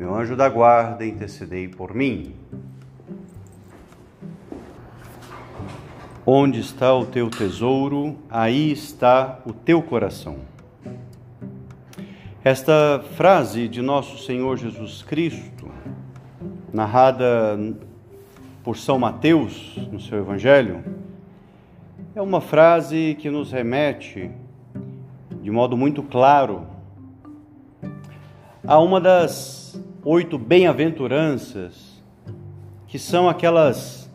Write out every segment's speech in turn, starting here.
meu anjo da guarda, intercedei por mim. Onde está o teu tesouro, aí está o teu coração. Esta frase de nosso Senhor Jesus Cristo, narrada por São Mateus no seu Evangelho, é uma frase que nos remete de modo muito claro a uma das oito bem-aventuranças, que são aquelas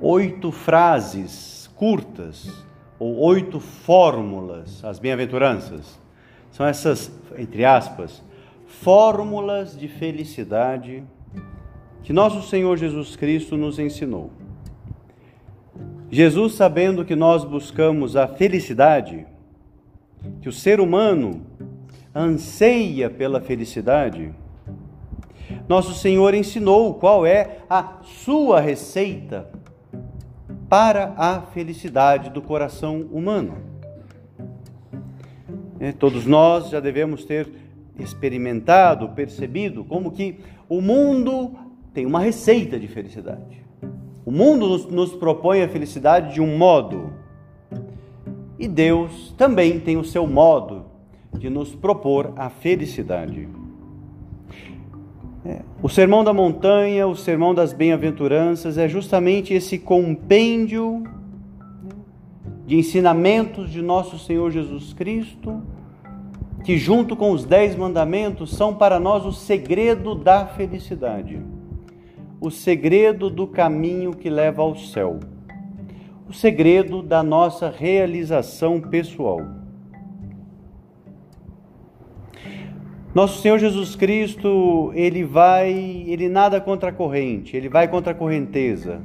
oito frases curtas ou oito fórmulas, as bem-aventuranças. São essas, entre aspas, fórmulas de felicidade que nosso Senhor Jesus Cristo nos ensinou. Jesus, sabendo que nós buscamos a felicidade, que o ser humano anseia pela felicidade, nosso Senhor ensinou qual é a sua receita para a felicidade do coração humano. É, todos nós já devemos ter experimentado, percebido como que o mundo tem uma receita de felicidade. O mundo nos, nos propõe a felicidade de um modo e Deus também tem o seu modo de nos propor a felicidade. É, o Sermão da Montanha, o Sermão das Bem-aventuranças é justamente esse compêndio né, de ensinamentos de nosso Senhor Jesus Cristo, que, junto com os Dez Mandamentos, são para nós o segredo da felicidade, o segredo do caminho que leva ao céu, o segredo da nossa realização pessoal. Nosso Senhor Jesus Cristo, ele vai, ele nada contra a corrente, ele vai contra a correnteza.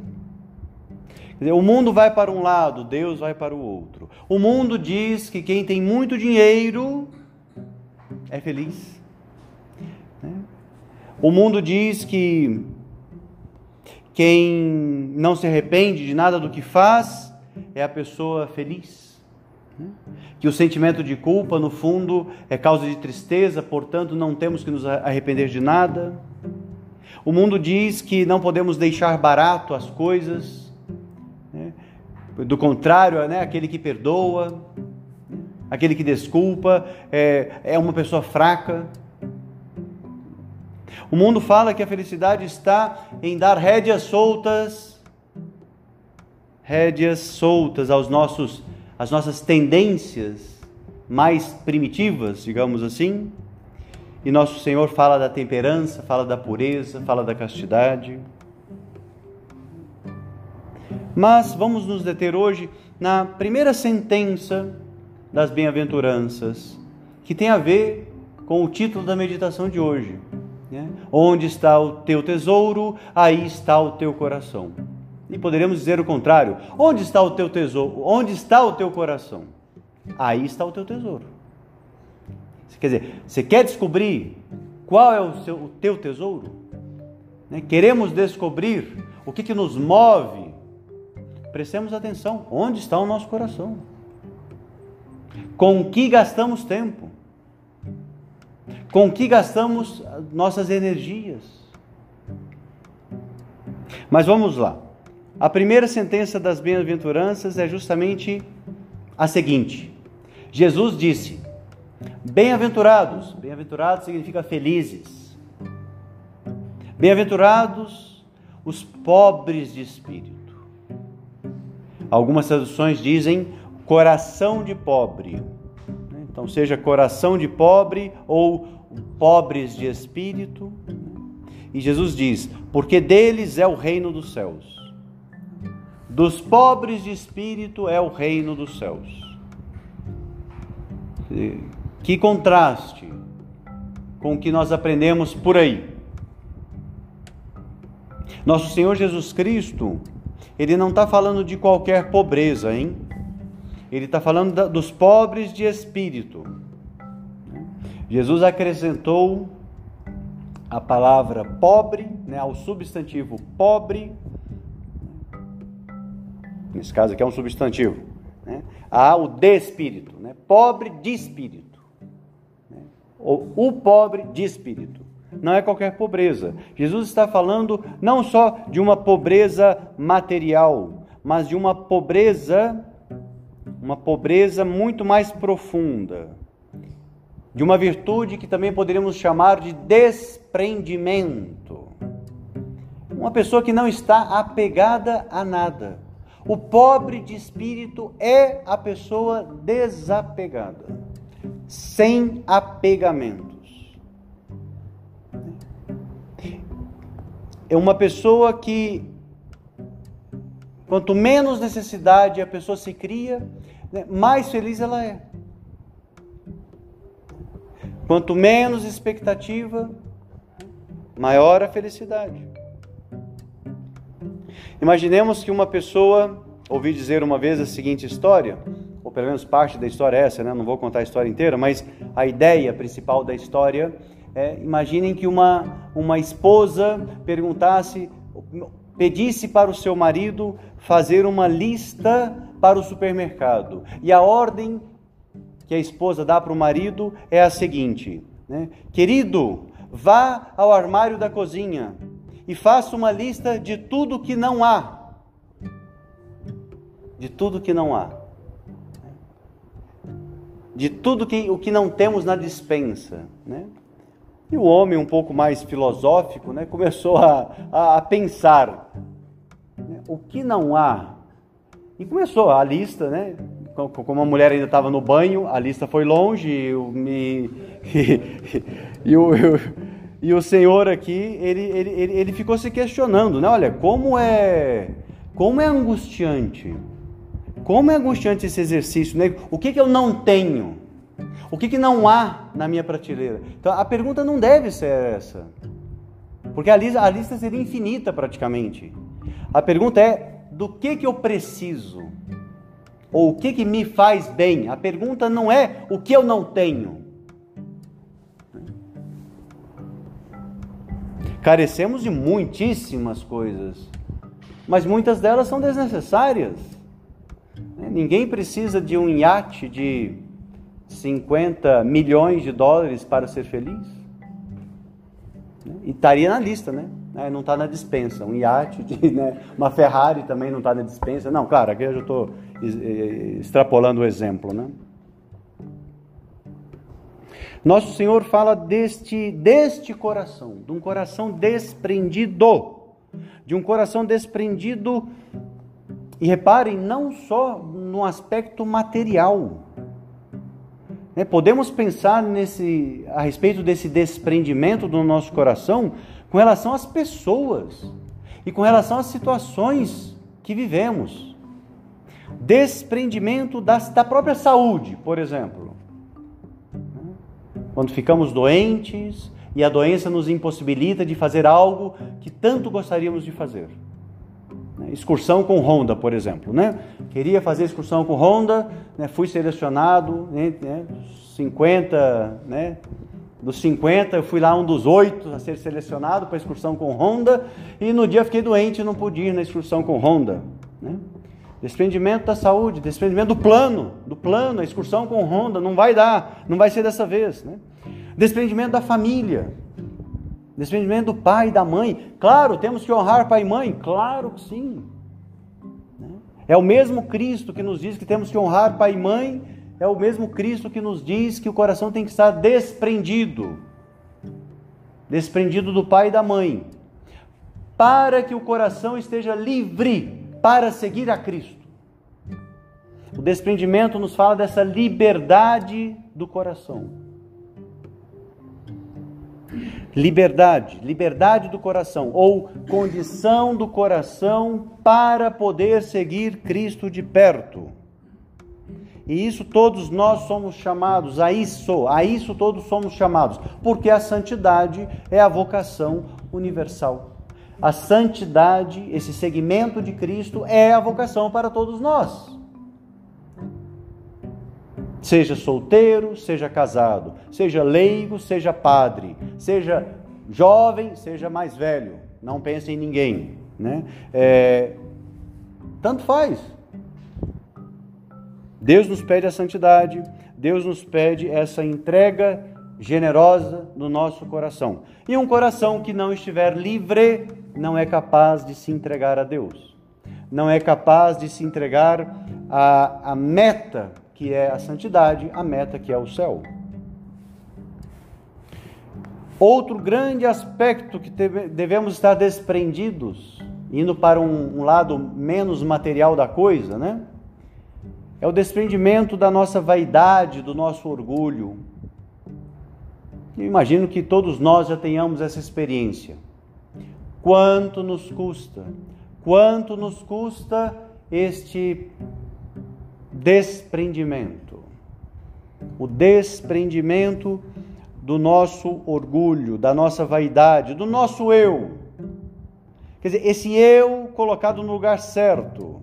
O mundo vai para um lado, Deus vai para o outro. O mundo diz que quem tem muito dinheiro é feliz. Né? O mundo diz que quem não se arrepende de nada do que faz é a pessoa feliz que o sentimento de culpa, no fundo, é causa de tristeza, portanto, não temos que nos arrepender de nada. O mundo diz que não podemos deixar barato as coisas, né? do contrário, né? aquele que perdoa, aquele que desculpa, é, é uma pessoa fraca. O mundo fala que a felicidade está em dar rédeas soltas, rédeas soltas aos nossos as nossas tendências mais primitivas, digamos assim. E nosso Senhor fala da temperança, fala da pureza, fala da castidade. Mas vamos nos deter hoje na primeira sentença das bem-aventuranças, que tem a ver com o título da meditação de hoje. Né? Onde está o teu tesouro, aí está o teu coração. E poderíamos dizer o contrário: onde está o teu tesouro? Onde está o teu coração? Aí está o teu tesouro. Quer dizer, você quer descobrir qual é o, seu, o teu tesouro? Né? Queremos descobrir o que, que nos move? Prestemos atenção: onde está o nosso coração? Com que gastamos tempo? Com que gastamos nossas energias? Mas vamos lá. A primeira sentença das bem-aventuranças é justamente a seguinte: Jesus disse: Bem-aventurados, bem-aventurados significa felizes. Bem-aventurados os pobres de espírito. Algumas traduções dizem coração de pobre. Então, seja coração de pobre ou pobres de espírito. E Jesus diz: Porque deles é o reino dos céus. Dos pobres de espírito é o reino dos céus. Que contraste com o que nós aprendemos por aí. Nosso Senhor Jesus Cristo, ele não está falando de qualquer pobreza, hein? Ele está falando da, dos pobres de espírito. Jesus acrescentou a palavra pobre né, ao substantivo pobre. Nesse caso aqui é um substantivo. Né, ao de espírito. Né, pobre de espírito. Né, ou o pobre de espírito não é qualquer pobreza. Jesus está falando não só de uma pobreza material, mas de uma pobreza, uma pobreza muito mais profunda, de uma virtude que também poderíamos chamar de desprendimento. Uma pessoa que não está apegada a nada. O pobre de espírito é a pessoa desapegada, sem apegamento. é uma pessoa que, quanto menos necessidade a pessoa se cria, né, mais feliz ela é. Quanto menos expectativa, maior a felicidade. Imaginemos que uma pessoa, ouvi dizer uma vez a seguinte história, ou pelo menos parte da história é essa, né? não vou contar a história inteira, mas a ideia principal da história é, imaginem que uma, uma esposa perguntasse, pedisse para o seu marido fazer uma lista para o supermercado. E a ordem que a esposa dá para o marido é a seguinte: né? Querido, vá ao armário da cozinha e faça uma lista de tudo que não há. De tudo que não há. De tudo que, o que não temos na dispensa. Né? E o homem, um pouco mais filosófico, né, começou a, a, a pensar né, o que não há. E começou a lista, né? Como a mulher ainda estava no banho, a lista foi longe e, me, e, e, o, e o senhor aqui, ele, ele, ele, ele ficou se questionando, né? Olha, como é, como é angustiante, como é angustiante esse exercício, né? O que, que eu não tenho? O que, que não há na minha prateleira? Então a pergunta não deve ser essa. Porque a lista, a lista seria infinita praticamente. A pergunta é: do que, que eu preciso? Ou o que, que me faz bem? A pergunta não é o que eu não tenho. Carecemos de muitíssimas coisas, mas muitas delas são desnecessárias. Ninguém precisa de um iate de 50 milhões de dólares para ser feliz? E estaria na lista, né? É, não está na dispensa. Um iate, de, né? uma Ferrari também não está na dispensa. Não, claro, aqui eu já estou extrapolando o exemplo, né? Nosso Senhor fala deste, deste coração, de um coração desprendido, de um coração desprendido, e reparem, não só no aspecto material, né? Podemos pensar nesse, a respeito desse desprendimento do nosso coração com relação às pessoas e com relação às situações que vivemos. Desprendimento da, da própria saúde, por exemplo. Quando ficamos doentes e a doença nos impossibilita de fazer algo que tanto gostaríamos de fazer. Né? Excursão com Honda, por exemplo. Né? Queria fazer excursão com Honda, né? fui selecionado, né? 50, né? Dos 50, eu fui lá um dos oito a ser selecionado para excursão com Honda, e no dia fiquei doente e não pude ir na excursão com Honda. Né? Desprendimento da saúde, desprendimento do plano, do plano, a excursão com Honda, não vai dar, não vai ser dessa vez. Né? Desprendimento da família, desprendimento do pai e da mãe. Claro, temos que honrar pai e mãe, claro que sim. Né? É o mesmo Cristo que nos diz que temos que honrar pai e mãe, é o mesmo Cristo que nos diz que o coração tem que estar desprendido desprendido do pai e da mãe, para que o coração esteja livre para seguir a Cristo. O desprendimento nos fala dessa liberdade do coração. Liberdade, liberdade do coração, ou condição do coração para poder seguir Cristo de perto. E isso todos nós somos chamados, a isso, a isso todos somos chamados, porque a santidade é a vocação universal. A santidade, esse segmento de Cristo, é a vocação para todos nós. Seja solteiro, seja casado, seja leigo, seja padre, seja jovem, seja mais velho. Não pense em ninguém. Né? É, tanto faz. Deus nos pede a santidade, Deus nos pede essa entrega generosa no nosso coração. E um coração que não estiver livre não é capaz de se entregar a Deus, não é capaz de se entregar à, à meta que é a santidade, a meta que é o céu. Outro grande aspecto que devemos estar desprendidos, indo para um, um lado menos material da coisa, né? É o desprendimento da nossa vaidade, do nosso orgulho. Eu imagino que todos nós já tenhamos essa experiência. Quanto nos custa? Quanto nos custa este desprendimento? O desprendimento do nosso orgulho, da nossa vaidade, do nosso eu. Quer dizer, esse eu colocado no lugar certo.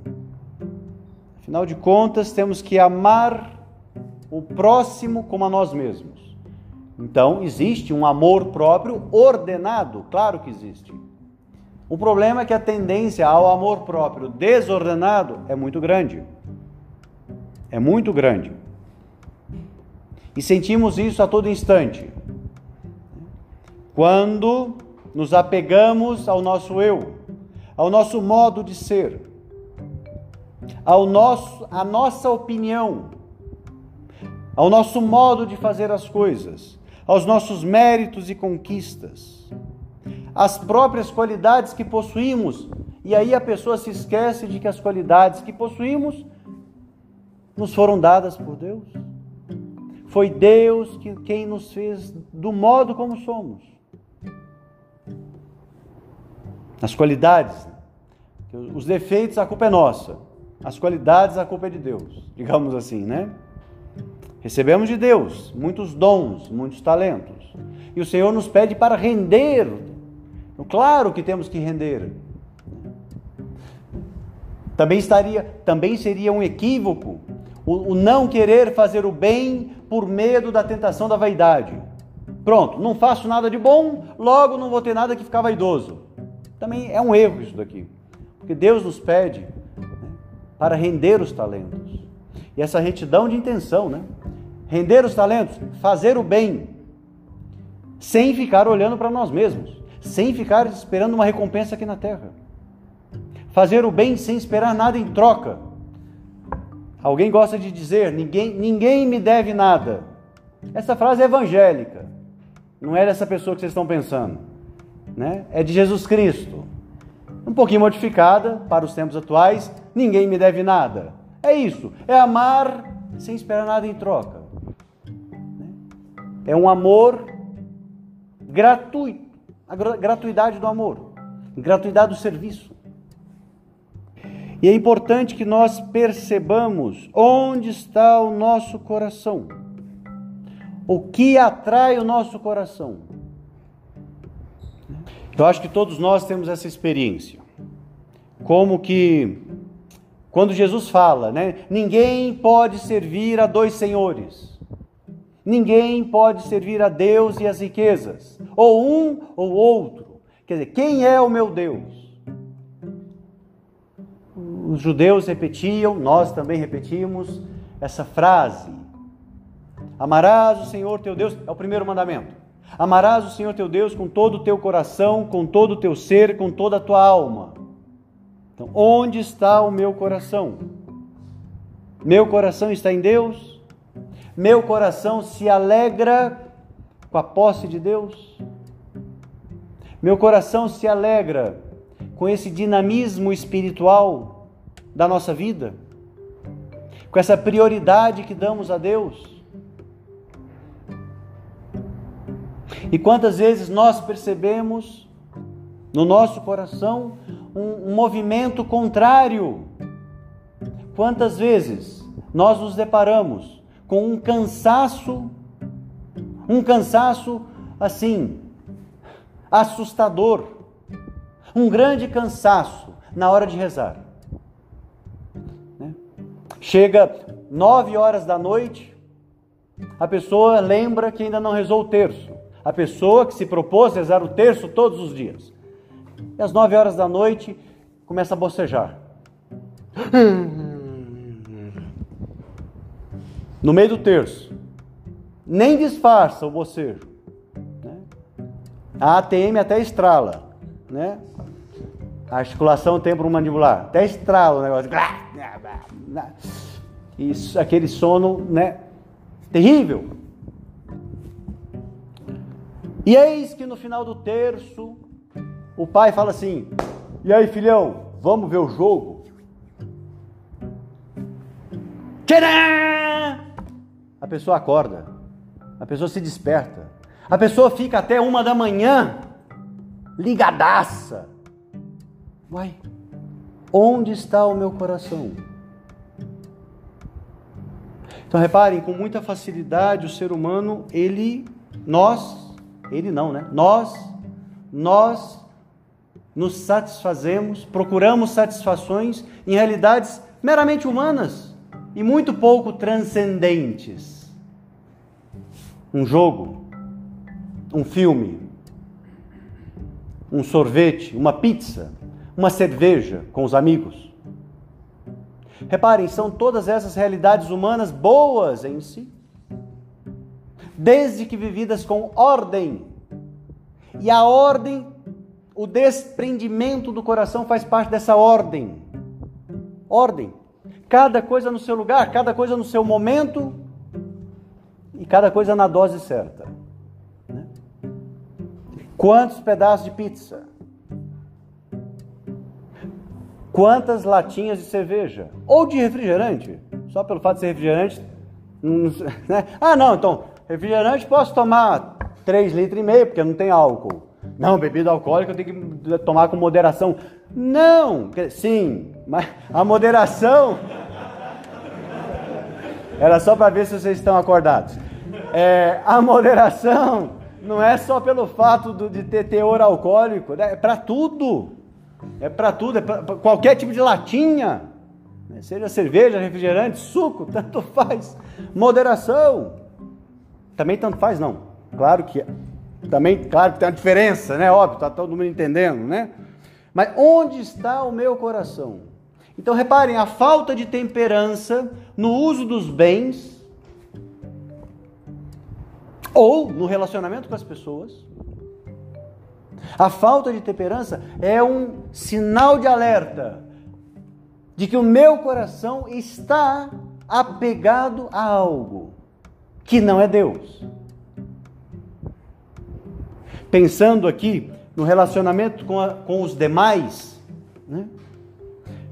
Afinal de contas, temos que amar o próximo como a nós mesmos. Então, existe um amor próprio ordenado, claro que existe. O problema é que a tendência ao amor próprio desordenado é muito grande. É muito grande. E sentimos isso a todo instante. Quando nos apegamos ao nosso eu, ao nosso modo de ser, ao nosso, à nossa opinião, ao nosso modo de fazer as coisas, aos nossos méritos e conquistas, às próprias qualidades que possuímos. E aí a pessoa se esquece de que as qualidades que possuímos nos foram dadas por Deus. Foi Deus que, quem nos fez do modo como somos. As qualidades, os defeitos, a culpa é nossa. As qualidades, a culpa é de Deus, digamos assim, né? Recebemos de Deus muitos dons, muitos talentos. E o Senhor nos pede para render. Claro que temos que render. Também estaria, também seria um equívoco o, o não querer fazer o bem por medo da tentação da vaidade. Pronto, não faço nada de bom, logo não vou ter nada que ficar vaidoso. Também é um erro isso daqui. Porque Deus nos pede né, para render os talentos. E essa retidão de intenção, né? Render os talentos, fazer o bem, sem ficar olhando para nós mesmos, sem ficar esperando uma recompensa aqui na terra. Fazer o bem sem esperar nada em troca Alguém gosta de dizer: ninguém, ninguém me deve nada. Essa frase é evangélica. Não é dessa pessoa que vocês estão pensando. Né? É de Jesus Cristo. Um pouquinho modificada para os tempos atuais: ninguém me deve nada. É isso. É amar sem esperar nada em troca. Né? É um amor gratuito. A gratuidade do amor. Gratuidade do serviço. E é importante que nós percebamos onde está o nosso coração. O que atrai o nosso coração. Eu acho que todos nós temos essa experiência. Como que quando Jesus fala, né? Ninguém pode servir a dois senhores. Ninguém pode servir a Deus e as riquezas, ou um ou outro. Quer dizer, quem é o meu Deus? os judeus repetiam, nós também repetimos essa frase. Amarás o Senhor teu Deus, é o primeiro mandamento. Amarás o Senhor teu Deus com todo o teu coração, com todo o teu ser, com toda a tua alma. Então, onde está o meu coração? Meu coração está em Deus? Meu coração se alegra com a posse de Deus? Meu coração se alegra com esse dinamismo espiritual da nossa vida, com essa prioridade que damos a Deus. E quantas vezes nós percebemos no nosso coração um, movimento contrário? Quantas vezes nós nos deparamos com um cansaço, um cansaço assim, assustador, um grande cansaço na hora de rezar. Né? Chega nove horas da noite, a pessoa lembra que ainda não rezou o terço. A pessoa que se propôs a rezar o terço todos os dias. E às nove horas da noite começa a bocejar. No meio do terço. Nem disfarça o bocejo. Né? A ATM até estrala. Né? A articulação temporomandibular. Até estrala o negócio. Isso, aquele sono né, terrível. E eis que no final do terço, o pai fala assim: E aí, filhão, vamos ver o jogo? Tcharam! A pessoa acorda, a pessoa se desperta, a pessoa fica até uma da manhã ligadaça. Uai, onde está o meu coração? Então reparem, com muita facilidade o ser humano, ele, nós, ele não, né? Nós, nós nos satisfazemos, procuramos satisfações em realidades meramente humanas e muito pouco transcendentes. Um jogo, um filme, um sorvete, uma pizza, uma cerveja com os amigos. Reparem, são todas essas realidades humanas boas em si, desde que vividas com ordem. E a ordem o desprendimento do coração faz parte dessa ordem. Ordem. Cada coisa no seu lugar, cada coisa no seu momento e cada coisa na dose certa. Né? Quantos pedaços de pizza? Quantas latinhas de cerveja? Ou de refrigerante? Só pelo fato de ser refrigerante. Né? Ah, não, então, refrigerante posso tomar 3 litros e meio, porque não tem álcool. Não, bebida alcoólica eu tenho que tomar com moderação. Não, sim, mas a moderação. Era só para ver se vocês estão acordados. É, a moderação não é só pelo fato do, de ter teor alcoólico, né? é para tudo. É para tudo, é para qualquer tipo de latinha, né? seja cerveja, refrigerante, suco, tanto faz. Moderação. Também tanto faz, não. Claro que também, claro que tem uma diferença, né? Óbvio, está todo mundo entendendo, né? Mas onde está o meu coração? Então reparem, a falta de temperança no uso dos bens ou no relacionamento com as pessoas. A falta de temperança é um sinal de alerta de que o meu coração está apegado a algo que não é Deus pensando aqui no relacionamento com, a, com os demais, né?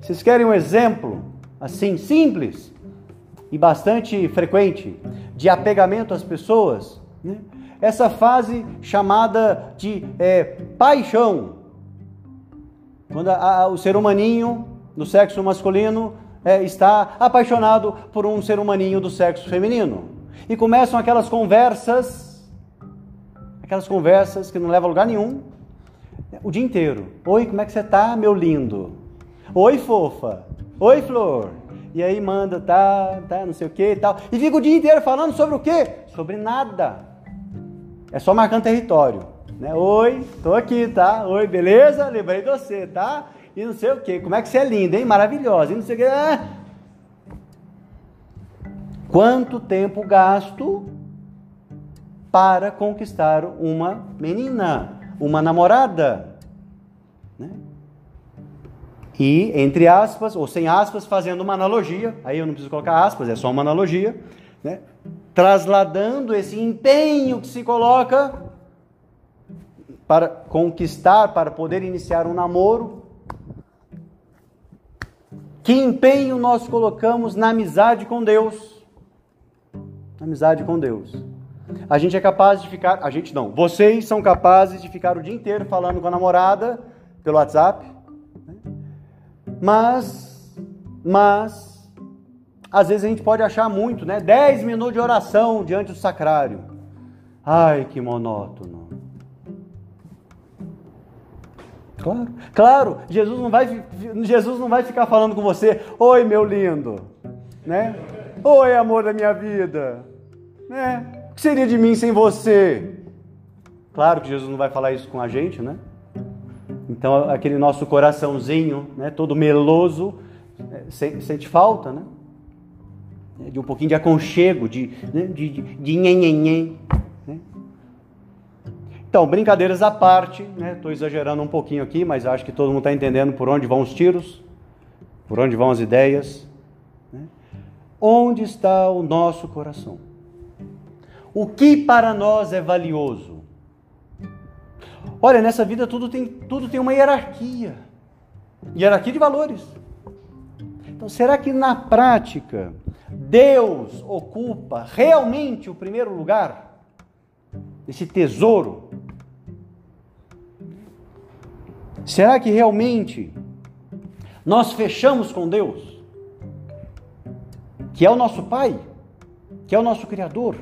Vocês querem um exemplo assim simples e bastante frequente de apegamento às pessoas? Né? Essa fase chamada de é, paixão, quando a, a, o ser humaninho do sexo masculino é, está apaixonado por um ser humaninho do sexo feminino e começam aquelas conversas aquelas conversas que não levam a lugar nenhum, o dia inteiro. Oi, como é que você tá, meu lindo? Oi, fofa. Oi, flor. E aí manda, tá, tá, não sei o que e tal. E fica o dia inteiro falando sobre o quê? Sobre nada. É só marcando território. Né? Oi, tô aqui, tá? Oi, beleza? Lembrei de você, tá? E não sei o que. Como é que você é linda, hein? Maravilhosa. E não sei o que. Ah. Quanto tempo gasto para conquistar uma menina, uma namorada. Né? E, entre aspas, ou sem aspas, fazendo uma analogia, aí eu não preciso colocar aspas, é só uma analogia, né? trasladando esse empenho que se coloca para conquistar, para poder iniciar um namoro. Que empenho nós colocamos na amizade com Deus? Na amizade com Deus. A gente é capaz de ficar, a gente não, vocês são capazes de ficar o dia inteiro falando com a namorada pelo WhatsApp? Mas, mas, às vezes a gente pode achar muito, né? 10 minutos de oração diante do sacrário. Ai, que monótono. Claro, claro, Jesus não vai, Jesus não vai ficar falando com você, oi meu lindo, né? Oi amor da minha vida, né? O que seria de mim sem você? Claro que Jesus não vai falar isso com a gente, né? Então aquele nosso coraçãozinho, né, todo meloso, é, sente falta, né? De um pouquinho de aconchego, de, né, de, de, de né? Então, brincadeiras à parte, Estou né? exagerando um pouquinho aqui, mas acho que todo mundo está entendendo por onde vão os tiros, por onde vão as ideias. Né? Onde está o nosso coração? O que para nós é valioso? Olha, nessa vida tudo tem, tudo tem uma hierarquia hierarquia de valores. Então, será que na prática Deus ocupa realmente o primeiro lugar? Esse tesouro? Será que realmente nós fechamos com Deus? Que é o nosso Pai, que é o nosso Criador,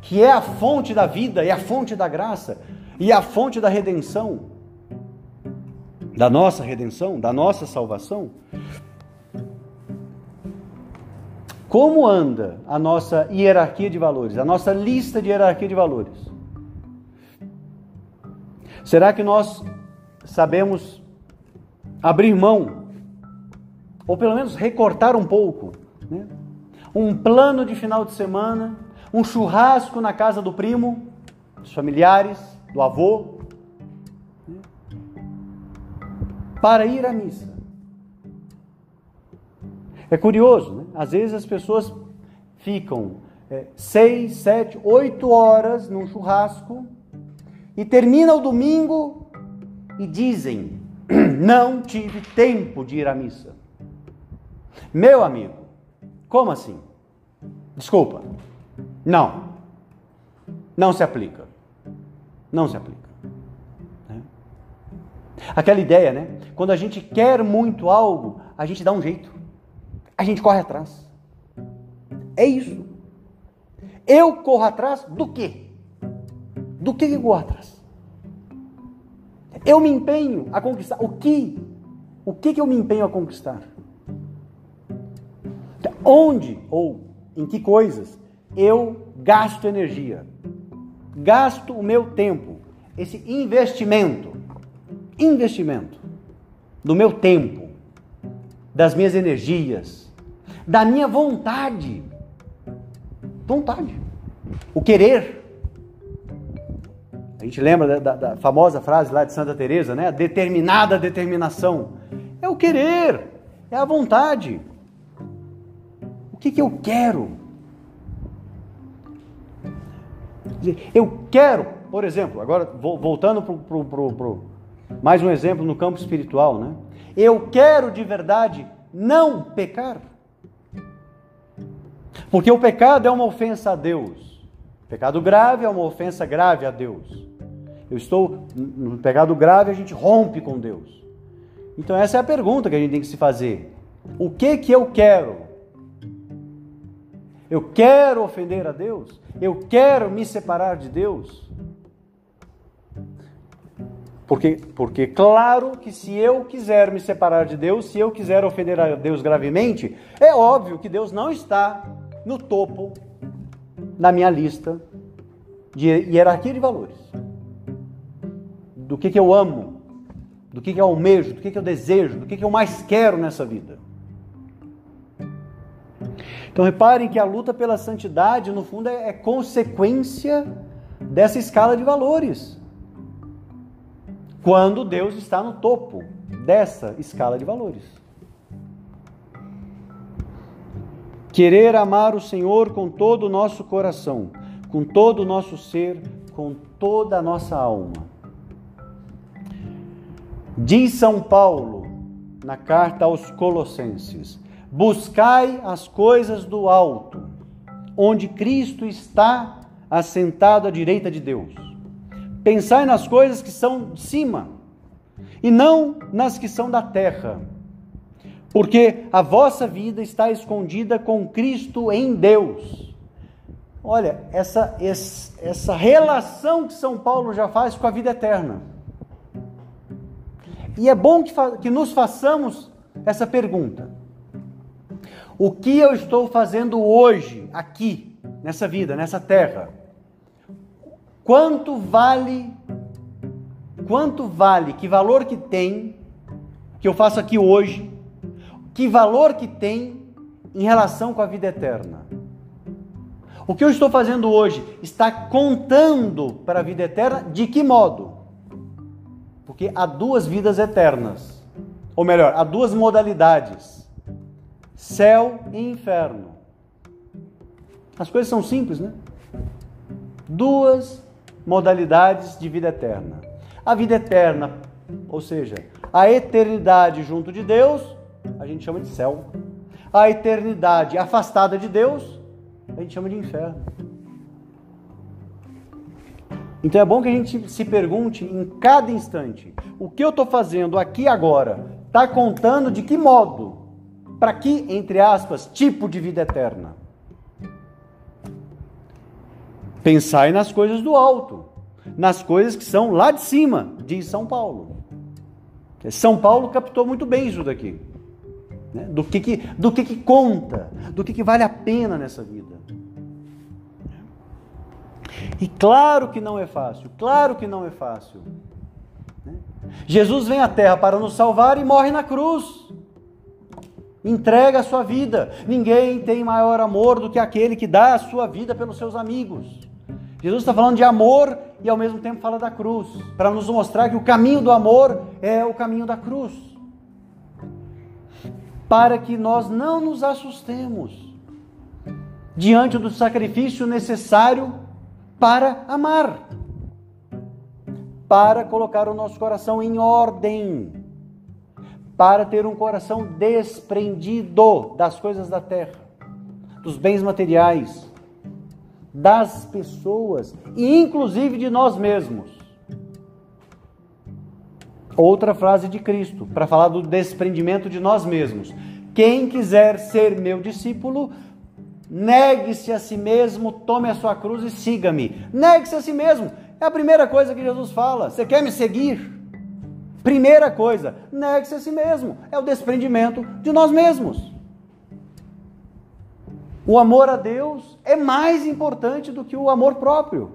que é a fonte da vida e a fonte da graça e a fonte da redenção, da nossa redenção, da nossa salvação. Como anda a nossa hierarquia de valores, a nossa lista de hierarquia de valores? Será que nós sabemos abrir mão, ou pelo menos recortar um pouco, né? um plano de final de semana, um churrasco na casa do primo, dos familiares, do avô, para ir à missa. É curioso, né? às vezes as pessoas ficam é, seis, sete, oito horas num churrasco e termina o domingo e dizem: não tive tempo de ir à missa. Meu amigo, como assim? Desculpa. Não. Não se aplica. Não se aplica. Né? Aquela ideia, né? Quando a gente quer muito algo, a gente dá um jeito. A gente corre atrás. É isso. Eu corro atrás do quê? Do que eu corro atrás? Eu me empenho a conquistar. O que? O que, que eu me empenho a conquistar? Onde ou em que coisas eu gasto energia? Gasto o meu tempo, esse investimento, investimento do meu tempo, das minhas energias, da minha vontade, vontade, o querer. A gente lembra da, da, da famosa frase lá de Santa Teresa, né? Determinada determinação é o querer, é a vontade. O que, que eu quero? Eu quero, por exemplo, agora voltando para mais um exemplo no campo espiritual, né? Eu quero de verdade não pecar. Porque o pecado é uma ofensa a Deus. Pecado grave é uma ofensa grave a Deus. Eu estou no pecado grave, a gente rompe com Deus. Então essa é a pergunta que a gente tem que se fazer. O que que eu quero? Eu quero ofender a Deus? Eu quero me separar de Deus? Porque, porque, claro que se eu quiser me separar de Deus, se eu quiser ofender a Deus gravemente, é óbvio que Deus não está no topo na minha lista de hierarquia de valores. Do que, que eu amo, do que, que eu almejo, do que, que eu desejo, do que, que eu mais quero nessa vida. Então reparem que a luta pela santidade, no fundo, é, é consequência dessa escala de valores. Quando Deus está no topo dessa escala de valores. Querer amar o Senhor com todo o nosso coração, com todo o nosso ser, com toda a nossa alma. Diz São Paulo na carta aos Colossenses: Buscai as coisas do alto, onde Cristo está assentado à direita de Deus. Pensai nas coisas que são de cima, e não nas que são da terra, porque a vossa vida está escondida com Cristo em Deus. Olha, essa, essa relação que São Paulo já faz com a vida eterna. E é bom que, que nos façamos essa pergunta: O que eu estou fazendo hoje, aqui, nessa vida, nessa terra? Quanto vale? Quanto vale? Que valor que tem que eu faço aqui hoje? Que valor que tem em relação com a vida eterna? O que eu estou fazendo hoje está contando para a vida eterna de que modo? Porque há duas vidas eternas. Ou melhor, há duas modalidades: céu e inferno. As coisas são simples, né? Duas modalidades de vida eterna. A vida eterna, ou seja, a eternidade junto de Deus, a gente chama de céu. A eternidade afastada de Deus, a gente chama de inferno. Então é bom que a gente se pergunte em cada instante: o que eu estou fazendo aqui agora está contando de que modo? Para que, entre aspas, tipo de vida eterna? Pensai nas coisas do alto, nas coisas que são lá de cima, diz São Paulo. São Paulo captou muito bem isso daqui. Né? Do, que, que, do que, que conta, do que, que vale a pena nessa vida. E claro que não é fácil, claro que não é fácil. Né? Jesus vem à terra para nos salvar e morre na cruz. Entrega a sua vida. Ninguém tem maior amor do que aquele que dá a sua vida pelos seus amigos. Jesus está falando de amor e ao mesmo tempo fala da cruz, para nos mostrar que o caminho do amor é o caminho da cruz para que nós não nos assustemos diante do sacrifício necessário para amar, para colocar o nosso coração em ordem, para ter um coração desprendido das coisas da terra, dos bens materiais, das pessoas e inclusive de nós mesmos. Outra frase de Cristo, para falar do desprendimento de nós mesmos. Quem quiser ser meu discípulo, negue-se a si mesmo, tome a sua cruz e siga-me. Negue-se a si mesmo. É a primeira coisa que Jesus fala. Você quer me seguir? Primeira coisa, negue-se a si mesmo. É o desprendimento de nós mesmos. O amor a Deus é mais importante do que o amor próprio.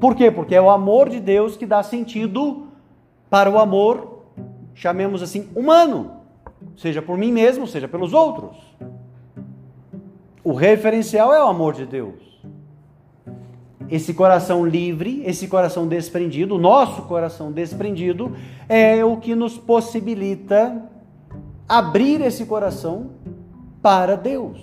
Por quê? Porque é o amor de Deus que dá sentido para o amor, chamemos assim, humano, seja por mim mesmo, seja pelos outros. O referencial é o amor de Deus. Esse coração livre, esse coração desprendido, o nosso coração desprendido, é o que nos possibilita abrir esse coração para Deus,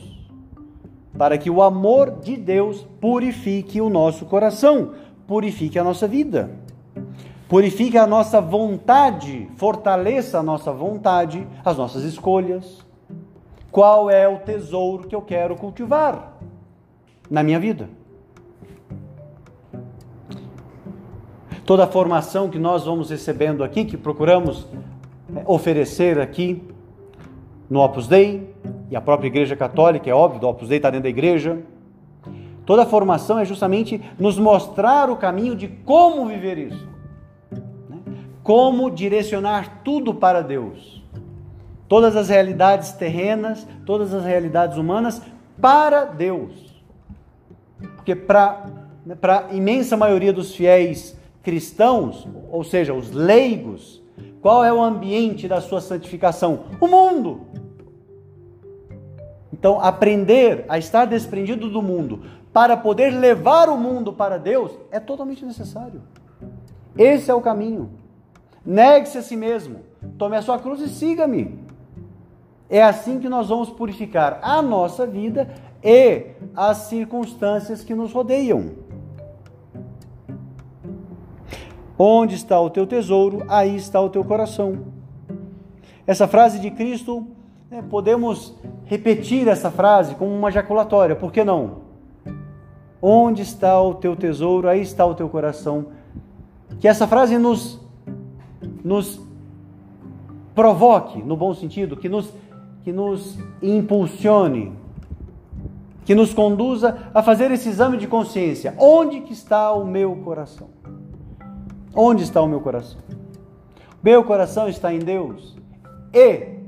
para que o amor de Deus purifique o nosso coração, purifique a nossa vida. Purifique a nossa vontade, fortaleça a nossa vontade, as nossas escolhas. Qual é o tesouro que eu quero cultivar na minha vida? Toda a formação que nós vamos recebendo aqui, que procuramos é, oferecer aqui no Opus Dei, e a própria Igreja Católica, é óbvio, o Opus Dei está dentro da igreja. Toda a formação é justamente nos mostrar o caminho de como viver isso como direcionar tudo para Deus. Todas as realidades terrenas, todas as realidades humanas para Deus. Porque para a imensa maioria dos fiéis cristãos, ou seja, os leigos, qual é o ambiente da sua santificação? O mundo. Então, aprender a estar desprendido do mundo para poder levar o mundo para Deus é totalmente necessário. Esse é o caminho. Negue-se a si mesmo, tome a sua cruz e siga-me. É assim que nós vamos purificar a nossa vida e as circunstâncias que nos rodeiam. Onde está o teu tesouro, aí está o teu coração. Essa frase de Cristo, né, podemos repetir essa frase como uma jaculatória, por que não? Onde está o teu tesouro, aí está o teu coração. Que essa frase nos nos provoque, no bom sentido, que nos, que nos impulsione, que nos conduza a fazer esse exame de consciência. Onde que está o meu coração? Onde está o meu coração? Meu coração está em Deus. E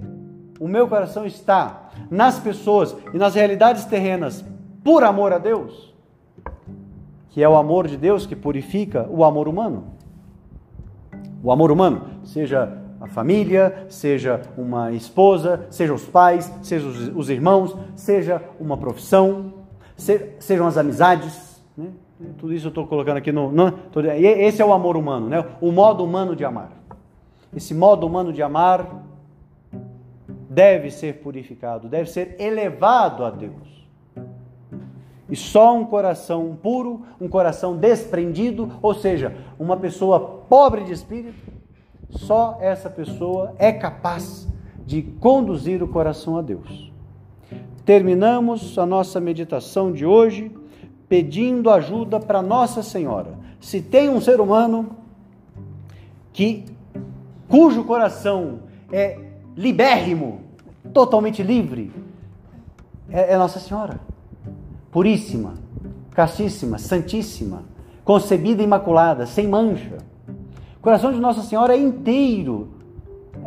o meu coração está nas pessoas e nas realidades terrenas por amor a Deus, que é o amor de Deus que purifica o amor humano. O amor humano, seja a família, seja uma esposa, seja os pais, seja os, os irmãos, seja uma profissão, se, sejam as amizades. Né? Tudo isso eu estou colocando aqui no. Esse é o amor humano, né? o modo humano de amar. Esse modo humano de amar deve ser purificado, deve ser elevado a Deus. E só um coração puro, um coração desprendido, ou seja, uma pessoa pobre de espírito, só essa pessoa é capaz de conduzir o coração a Deus. Terminamos a nossa meditação de hoje pedindo ajuda para Nossa Senhora. Se tem um ser humano que cujo coração é libérrimo, totalmente livre, é, é Nossa Senhora. Puríssima, castíssima, santíssima, concebida imaculada, sem mancha. O coração de Nossa Senhora é inteiro.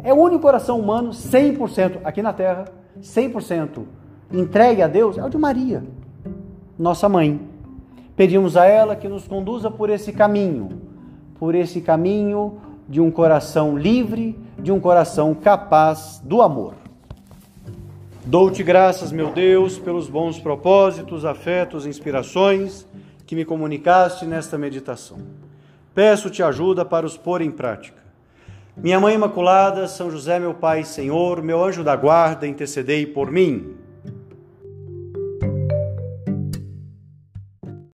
É o único coração humano 100% aqui na terra, 100% entregue a Deus, é o de Maria, nossa mãe. Pedimos a ela que nos conduza por esse caminho, por esse caminho de um coração livre, de um coração capaz do amor. Dou-te graças, meu Deus, pelos bons propósitos, afetos, inspirações que me comunicaste nesta meditação. Peço-te ajuda para os pôr em prática. Minha Mãe Imaculada, São José, meu Pai, Senhor, meu anjo da guarda, intercedei por mim.